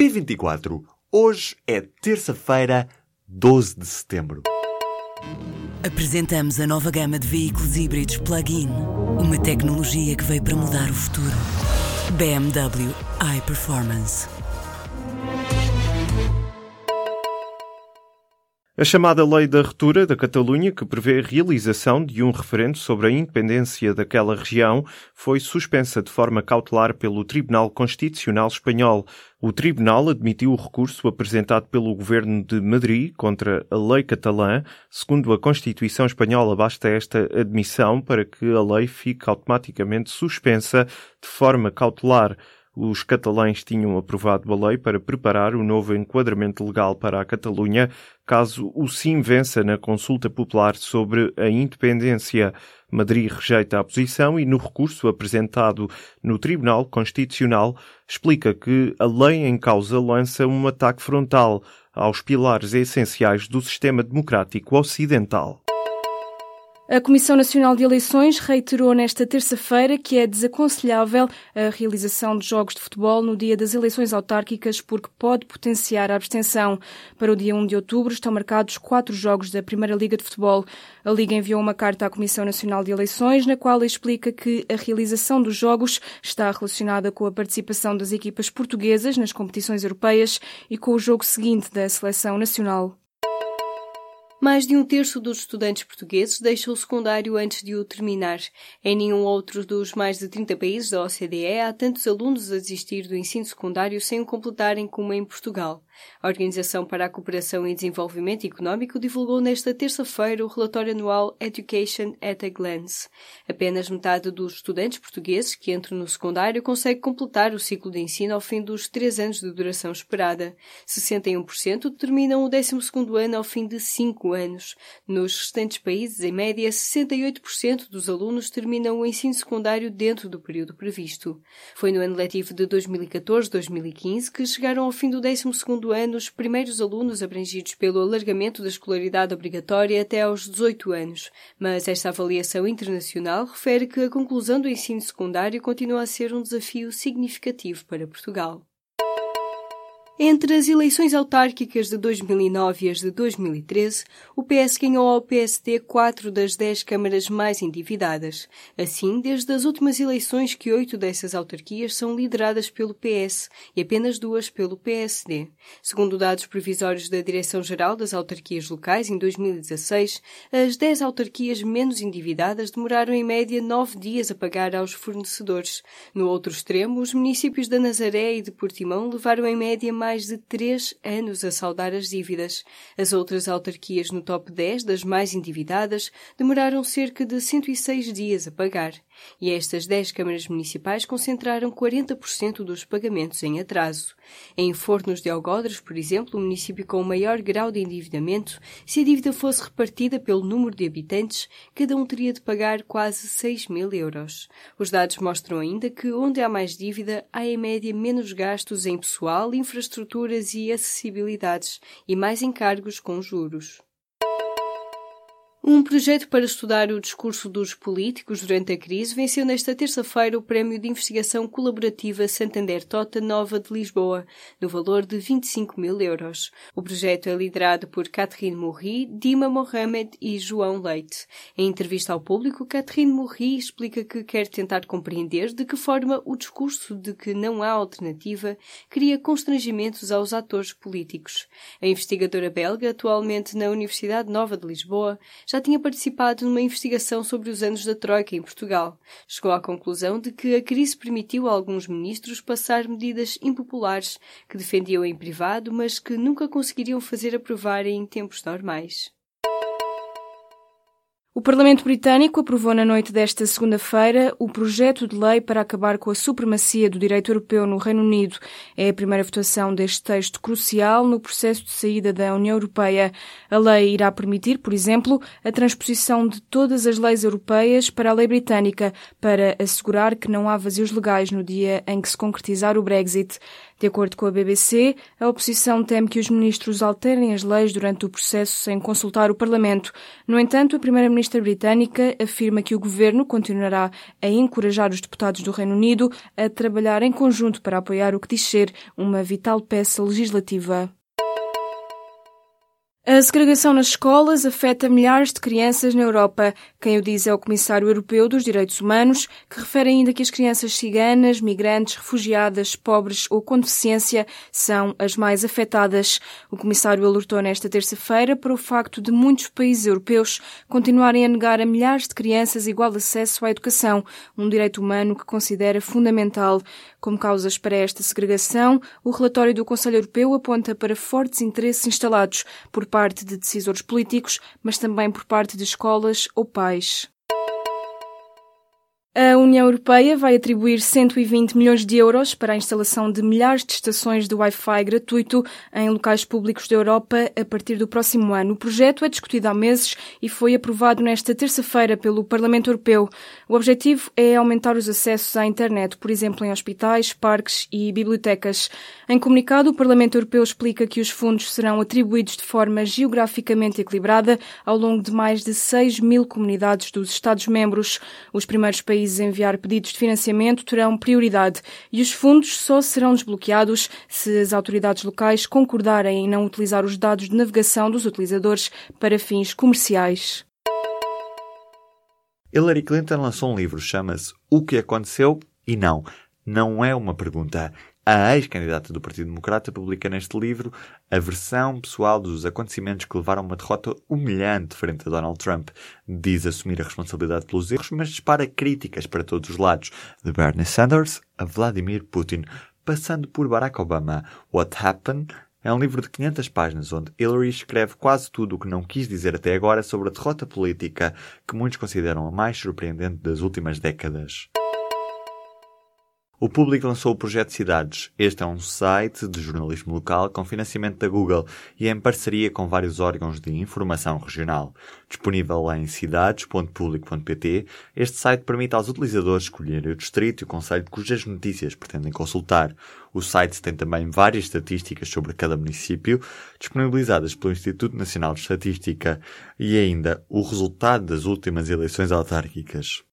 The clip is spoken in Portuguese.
P24. Hoje é terça-feira, 12 de setembro. Apresentamos a nova gama de veículos híbridos plug-in. Uma tecnologia que veio para mudar o futuro. BMW iPerformance. A chamada Lei da Retura da Catalunha, que prevê a realização de um referendo sobre a independência daquela região, foi suspensa de forma cautelar pelo Tribunal Constitucional Espanhol. O Tribunal admitiu o recurso apresentado pelo Governo de Madrid contra a lei catalã. Segundo a Constituição Espanhola, basta esta admissão para que a lei fique automaticamente suspensa de forma cautelar os catalães tinham aprovado a lei para preparar o novo enquadramento legal para a Catalunha, caso o sim vença na consulta popular sobre a independência. Madrid rejeita a posição e, no recurso apresentado no Tribunal Constitucional, explica que a lei em causa lança um ataque frontal aos pilares essenciais do sistema democrático ocidental. A Comissão Nacional de Eleições reiterou nesta terça-feira que é desaconselhável a realização de jogos de futebol no dia das eleições autárquicas porque pode potenciar a abstenção. Para o dia 1 de outubro estão marcados quatro jogos da Primeira Liga de Futebol. A Liga enviou uma carta à Comissão Nacional de Eleições na qual explica que a realização dos jogos está relacionada com a participação das equipas portuguesas nas competições europeias e com o jogo seguinte da Seleção Nacional. Mais de um terço dos estudantes portugueses deixa o secundário antes de o terminar. Em nenhum outro dos mais de 30 países da OCDE há tantos alunos a desistir do ensino secundário sem o completarem como em Portugal. A Organização para a Cooperação e Desenvolvimento Económico divulgou nesta terça-feira o relatório anual Education at a Glance. Apenas metade dos estudantes portugueses que entram no secundário consegue completar o ciclo de ensino ao fim dos três anos de duração esperada. 61% terminam o 12º ano ao fim de cinco anos. Nos restantes países, em média, 68% dos alunos terminam o ensino secundário dentro do período previsto. Foi no ano letivo de 2014-2015 que chegaram ao fim do 12º ano os primeiros alunos abrangidos pelo alargamento da escolaridade obrigatória até aos 18 anos, mas esta avaliação internacional refere que a conclusão do ensino secundário continua a ser um desafio significativo para Portugal. Entre as eleições autárquicas de 2009 e as de 2013, o PS ganhou ao PSD quatro das dez câmaras mais endividadas. Assim, desde as últimas eleições que oito dessas autarquias são lideradas pelo PS e apenas duas pelo PSD. Segundo dados provisórios da Direção-Geral das Autarquias Locais, em 2016, as dez autarquias menos endividadas demoraram em média nove dias a pagar aos fornecedores. No outro extremo, os municípios da Nazaré e de Portimão levaram em média mais mais de três anos a saldar as dívidas. As outras autarquias no top 10 das mais endividadas demoraram cerca de 106 dias a pagar. E estas 10 câmaras municipais concentraram 40% dos pagamentos em atraso. Em Fornos de Algodres, por exemplo, o município com o maior grau de endividamento, se a dívida fosse repartida pelo número de habitantes, cada um teria de pagar quase 6 mil euros. Os dados mostram ainda que onde há mais dívida, há em média menos gastos em pessoal, infraestrutura infraestruturas e acessibilidades e mais encargos com juros. Um projeto para estudar o discurso dos políticos durante a crise venceu nesta terça-feira o Prémio de Investigação Colaborativa Santander Tota Nova de Lisboa, no valor de 25 mil euros. O projeto é liderado por Catherine Morri, Dima Mohamed e João Leite. Em entrevista ao público, Catherine Morri explica que quer tentar compreender de que forma o discurso de que não há alternativa cria constrangimentos aos atores políticos. A investigadora belga, atualmente na Universidade Nova de Lisboa, já tinha participado numa investigação sobre os anos da Troika em Portugal. Chegou à conclusão de que a crise permitiu a alguns ministros passar medidas impopulares que defendiam em privado, mas que nunca conseguiriam fazer aprovar em tempos normais. O Parlamento Britânico aprovou na noite desta segunda-feira o projeto de lei para acabar com a supremacia do direito europeu no Reino Unido. É a primeira votação deste texto crucial no processo de saída da União Europeia. A lei irá permitir, por exemplo, a transposição de todas as leis europeias para a lei britânica, para assegurar que não há vazios legais no dia em que se concretizar o Brexit. De acordo com a BBC, a oposição teme que os ministros alterem as leis durante o processo sem consultar o Parlamento. No entanto, a primeira Primeira-Ministra britânica afirma que o governo continuará a encorajar os deputados do Reino Unido a trabalhar em conjunto para apoiar o que diz ser uma vital peça legislativa. A segregação nas escolas afeta milhares de crianças na Europa. Quem o diz é o Comissário Europeu dos Direitos Humanos, que refere ainda que as crianças ciganas, migrantes, refugiadas, pobres ou com deficiência são as mais afetadas. O Comissário alertou nesta terça-feira para o facto de muitos países europeus continuarem a negar a milhares de crianças igual acesso à educação, um direito humano que considera fundamental. Como causas para esta segregação, o relatório do Conselho Europeu aponta para fortes interesses instalados por parte de decisores políticos, mas também por parte de escolas ou pais. União Europeia vai atribuir 120 milhões de euros para a instalação de milhares de estações de Wi-Fi gratuito em locais públicos da Europa a partir do próximo ano. O projeto é discutido há meses e foi aprovado nesta terça-feira pelo Parlamento Europeu. O objetivo é aumentar os acessos à internet, por exemplo, em hospitais, parques e bibliotecas. Em comunicado, o Parlamento Europeu explica que os fundos serão atribuídos de forma geograficamente equilibrada ao longo de mais de 6 mil comunidades dos Estados-membros. Os primeiros países países enviar pedidos de financiamento terão prioridade e os fundos só serão desbloqueados se as autoridades locais concordarem em não utilizar os dados de navegação dos utilizadores para fins comerciais. Hillary Clinton lançou um livro, chama-se O que aconteceu e não. Não é uma pergunta, a ex-candidata do Partido Democrata publica neste livro a versão pessoal dos acontecimentos que levaram a uma derrota humilhante frente a Donald Trump. Diz assumir a responsabilidade pelos erros, mas dispara críticas para todos os lados, de Bernie Sanders a Vladimir Putin, passando por Barack Obama. What Happened é um livro de 500 páginas onde Hillary escreve quase tudo o que não quis dizer até agora sobre a derrota política que muitos consideram a mais surpreendente das últimas décadas. O público lançou o projeto Cidades. Este é um site de jornalismo local com financiamento da Google e em parceria com vários órgãos de informação regional. Disponível em cidades.publico.pt, este site permite aos utilizadores escolherem o distrito e o conselho cujas notícias pretendem consultar. O site tem também várias estatísticas sobre cada município, disponibilizadas pelo Instituto Nacional de Estatística, e ainda o resultado das últimas eleições autárquicas.